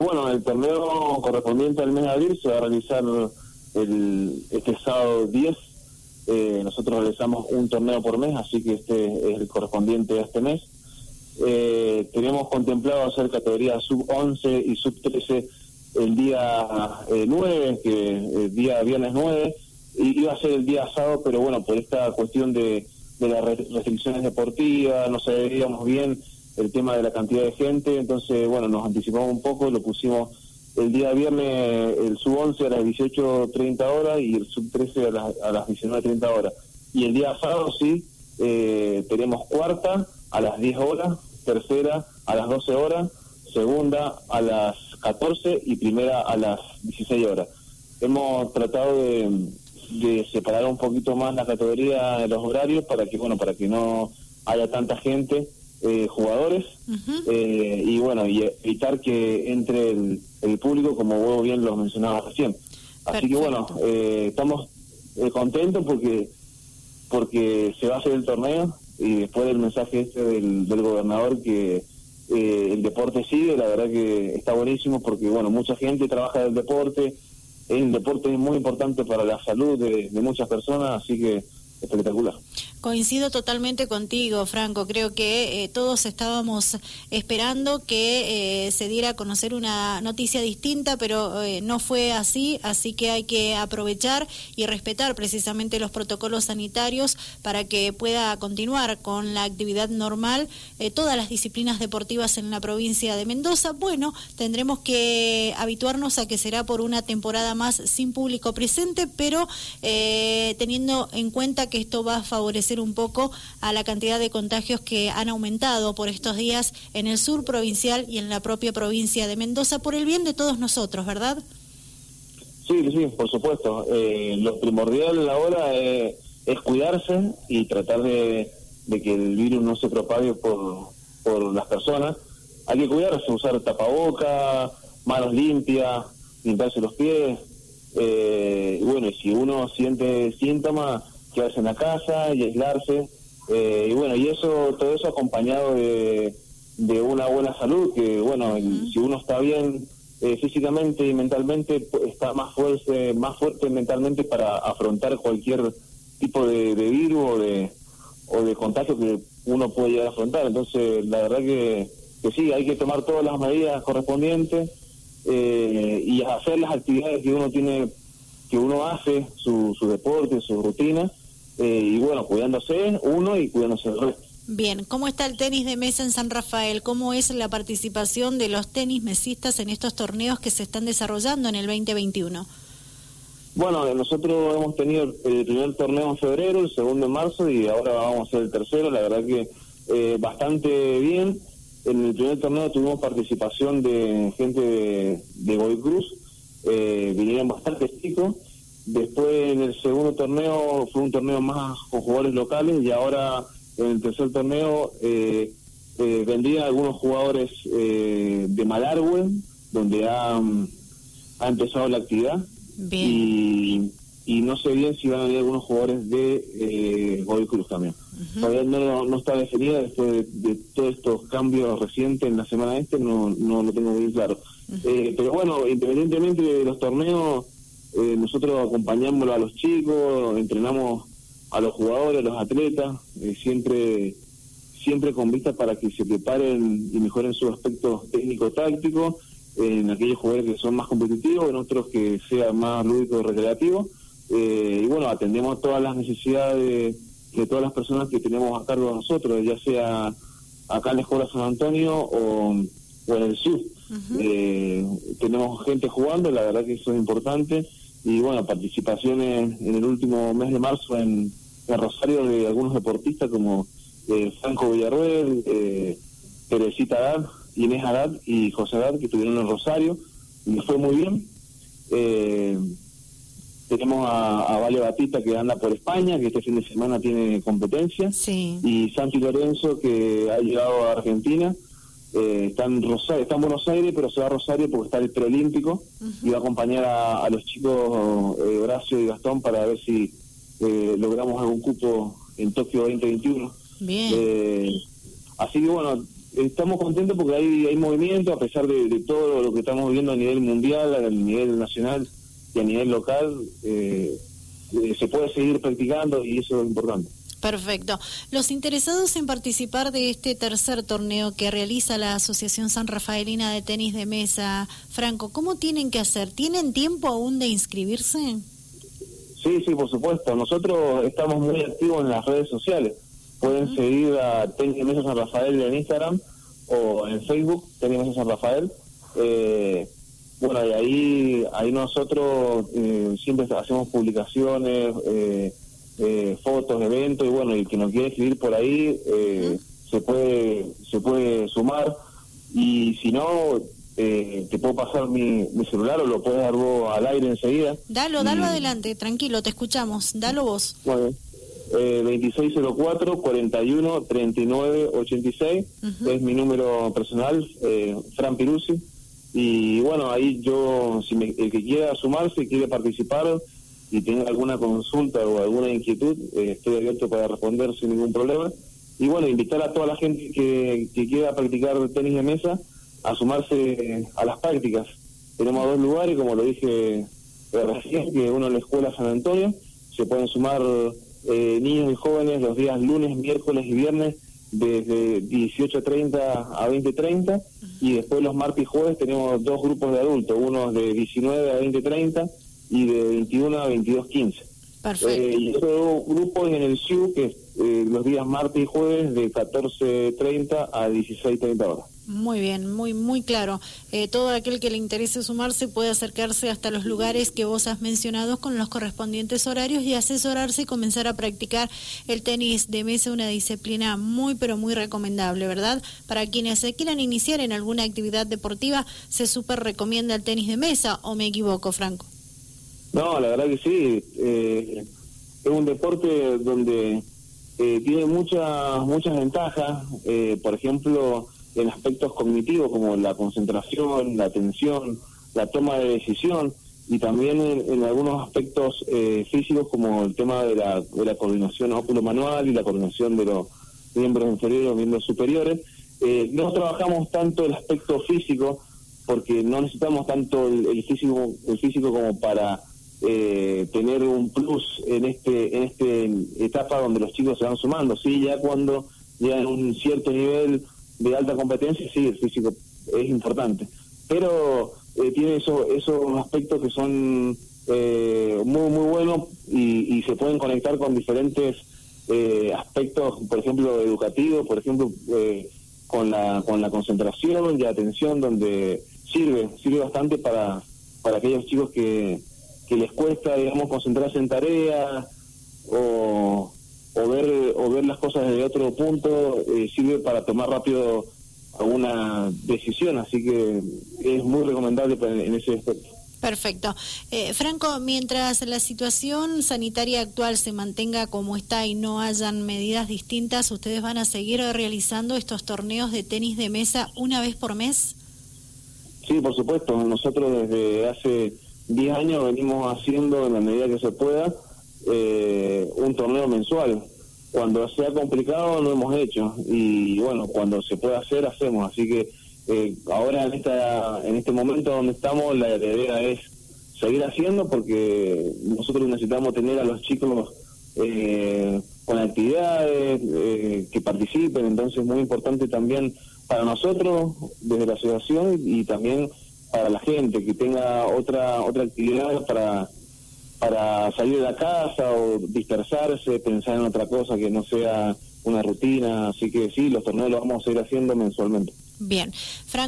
Bueno, el torneo correspondiente al mes de abril se va a realizar el, este sábado 10. Eh, nosotros realizamos un torneo por mes, así que este es el correspondiente a este mes. Eh, tenemos contemplado hacer categoría sub-11 y sub-13 el día 9, eh, que el día viernes 9, y iba a ser el día sábado, pero bueno, por esta cuestión de, de las restricciones deportivas, no sabíamos bien el tema de la cantidad de gente, entonces, bueno, nos anticipamos un poco, lo pusimos el día viernes, el sub-11 a las 18.30 horas y el sub-13 a las, a las 19.30 horas. Y el día sábado, sí, eh, tenemos cuarta a las 10 horas, tercera a las 12 horas, segunda a las 14 y primera a las 16 horas. Hemos tratado de, de separar un poquito más la categoría de los horarios para que, bueno, para que no haya tanta gente eh, jugadores eh, y bueno, y evitar que entre el, público como vos bien lo mencionabas recién. Así que bueno, eh, estamos contentos porque porque se va a hacer el torneo y después del mensaje este del, del gobernador que el deporte sigue, la verdad que está buenísimo porque bueno, mucha gente trabaja del deporte, el deporte es muy importante para la salud de muchas personas, así que espectacular. Coincido totalmente contigo, Franco. Creo que eh, todos estábamos esperando que eh, se diera a conocer una noticia distinta, pero eh, no fue así, así que hay que aprovechar y respetar precisamente los protocolos sanitarios para que pueda continuar con la actividad normal todas las disciplinas deportivas en la provincia de Mendoza. Bueno, tendremos que habituarnos a que será por una temporada más sin público presente, pero teniendo en cuenta que esto va a favorecer un poco a la cantidad de contagios que han aumentado por estos días en el sur provincial y en la propia provincia de Mendoza, por el bien de todos nosotros, ¿verdad? Sí, sí, por supuesto. Eh, lo primordial ahora es cuidarse y tratar de, que el virus no se propague por, por las personas. Hay que cuidarse, usar tapaboca, manos limpias, limpiarse los pies. Eh, bueno, si uno siente síntomas, quedarse en la casa y aislarse. Eh, y bueno, y eso, todo eso acompañado de, de una buena salud, que bueno, si uno está bien eh, físicamente y mentalmente, está más fuerte, más fuerte mentalmente para afrontar cualquier tipo de, virus o de, o de contagio que uno puede llegar a afrontar. Entonces, la verdad que, que sí, hay que tomar todas las medidas correspondientes eh, y hacer las actividades que uno tiene que uno hace, su, su deporte, su rutina, eh, y bueno, cuidándose uno y cuidándose el resto. Bien, ¿cómo está el tenis de mesa en San Rafael? ¿Cómo es la participación de los tenis mesistas en estos torneos que se están desarrollando en el 2021? Bueno, nosotros hemos tenido el primer torneo en febrero, el segundo en marzo y ahora vamos a hacer el tercero. La verdad que eh, bastante bien. En el primer torneo tuvimos participación de gente de, de Goy Cruz, eh, vinieron bastante chicos Después en el segundo torneo fue un torneo más con jugadores locales y ahora en el tercer torneo eh, eh algunos jugadores eh, de Malargüe, donde ha, ha empezado la actividad. Y, y no sé bien si van a venir algunos jugadores de eh, Cruz también. Todavía no, no está definida después de, todos estos cambios recientes en la semana este, no, no lo tengo bien claro. eh, pero bueno, independientemente de los torneos eh, nosotros acompañamos a los chicos, entrenamos a los jugadores, a los atletas, eh, siempre siempre con vista para que se preparen y mejoren sus aspectos técnico-tácticos, en aquellos jugadores que son más competitivos, en otros que sean más lúdicos recreativos. Eh, y bueno, atendemos todas las necesidades de, todas las personas que tenemos a cargo de nosotros, ya sea acá en la Escuela San Antonio o, o en el sur. eh, tenemos gente jugando, la verdad que eso es importante. Y bueno, participaciones en el último mes de marzo en, Rosario de algunos deportistas como eh, Franco Villarruel, eh, Teresita Haddad, Inés Haddad y José Haddad que estuvieron en Rosario. Y fue muy bien. Eh, tenemos a, a, Vale Batista que anda por España, que este fin de semana tiene competencia. Y Santi Lorenzo que ha llegado a Argentina eh, está, en Rosario, está en Buenos Aires, pero se va a Rosario porque está el preolímpico y va a acompañar a, los chicos eh, Horacio y Gastón para ver si eh, logramos algún cupo en Tokio 2021. Bien. así que bueno, estamos contentos porque hay, hay movimiento, a pesar de, todo lo que estamos viendo a nivel mundial, a nivel nacional y a nivel local, eh, eh, se puede seguir practicando y eso es importante. Perfecto. Los interesados en participar de este tercer torneo que realiza la Asociación San Rafaelina de Tenis de Mesa, Franco, ¿cómo tienen que hacer? ¿Tienen tiempo aún de inscribirse? Sí, sí, por supuesto. Nosotros estamos muy activos en las redes sociales. Pueden seguir a Tenis de Mesa San Rafael en Instagram o en Facebook, Tenis de Mesa San Rafael. Eh, bueno, y ahí, ahí nosotros eh, siempre hacemos publicaciones, eh, eh, fotos, eventos, y bueno, el que nos quiere escribir por ahí eh, se puede se puede sumar. Y si no, eh, te puedo pasar mi, mi, celular o lo puedes dar vos al aire enseguida. Dalo, dalo adelante, tranquilo, te escuchamos, dalo vos. Bueno, eh, 2604 41 39 86 es mi número personal, eh, Fran Piruzzi. Y bueno, ahí yo, si el que quiera sumarse, quiere participar y tenga alguna consulta o alguna inquietud, eh, estoy abierto para responder sin ningún problema. Y bueno, invitar a toda la gente que, que quiera practicar tenis de mesa a sumarse a las prácticas. Tenemos dos lugares, como lo dije recién, que uno en la Escuela San Antonio, se pueden sumar eh, niños y jóvenes los días lunes, miércoles y viernes desde 18.30 a 20.30 y después los martes y jueves tenemos dos grupos de adultos, uno de 19 a 20.30 y de 21 a 22.15. Perfecto. Eh, y otro grupo en el SIU, que es eh, los días martes y jueves de 14.30 a 16.30 horas. Muy bien, muy muy claro. Eh, todo aquel que le interese sumarse puede acercarse hasta los lugares que vos has mencionado con los correspondientes horarios y asesorarse y comenzar a practicar el tenis de mesa, una disciplina muy pero muy recomendable, ¿verdad? Para quienes se quieran iniciar en alguna actividad deportiva, se súper recomienda el tenis de mesa, ¿o me equivoco, Franco? No, la verdad que sí. Eh, es un deporte donde eh, tiene muchas muchas ventajas. por ejemplo, en aspectos cognitivos como la concentración, la atención, la toma de decisión y también en, algunos aspectos eh, físicos como el tema de la, de la coordinación óculo-manual y la coordinación de los miembros inferiores los miembros superiores. Eh, no trabajamos tanto el aspecto físico porque no necesitamos tanto el, físico el físico como para eh, tener un plus en este en este etapa donde los chicos se van sumando sí ya cuando llegan a un cierto nivel de alta competencia, sí, el físico es importante. Pero eh, tiene eso, esos aspectos que son eh, muy, muy buenos y, se pueden conectar con diferentes eh, aspectos, por ejemplo, educativos, por ejemplo, con, la, con la concentración y atención, donde sirve, sirve bastante para, para aquellos chicos que, que les cuesta, digamos, concentrarse en tareas o o ver, o ver las cosas desde otro punto eh, sirve para tomar rápido alguna decisión, así que es muy recomendable en ese aspecto. Perfecto. Eh, Franco, mientras la situación sanitaria actual se mantenga como está y no hayan medidas distintas, ¿ustedes van a seguir realizando estos torneos de tenis de mesa una vez por mes? Sí, por supuesto. Nosotros desde hace 10 años venimos haciendo, en la medida que se pueda, eh, un torneo mensual. Cuando sea complicado lo hemos hecho y bueno, cuando se pueda hacer hacemos. Así que eh, ahora en, esta, en este momento donde estamos la idea es seguir haciendo porque nosotros necesitamos tener a los chicos eh, con actividades, eh, que participen, entonces es muy importante también para nosotros desde la asociación y también para la gente que tenga otra otra actividad para para salir de la casa o dispersarse, pensar en otra cosa que no sea una rutina. Así que sí, los torneos los vamos a ir haciendo mensualmente. Bien. Franco.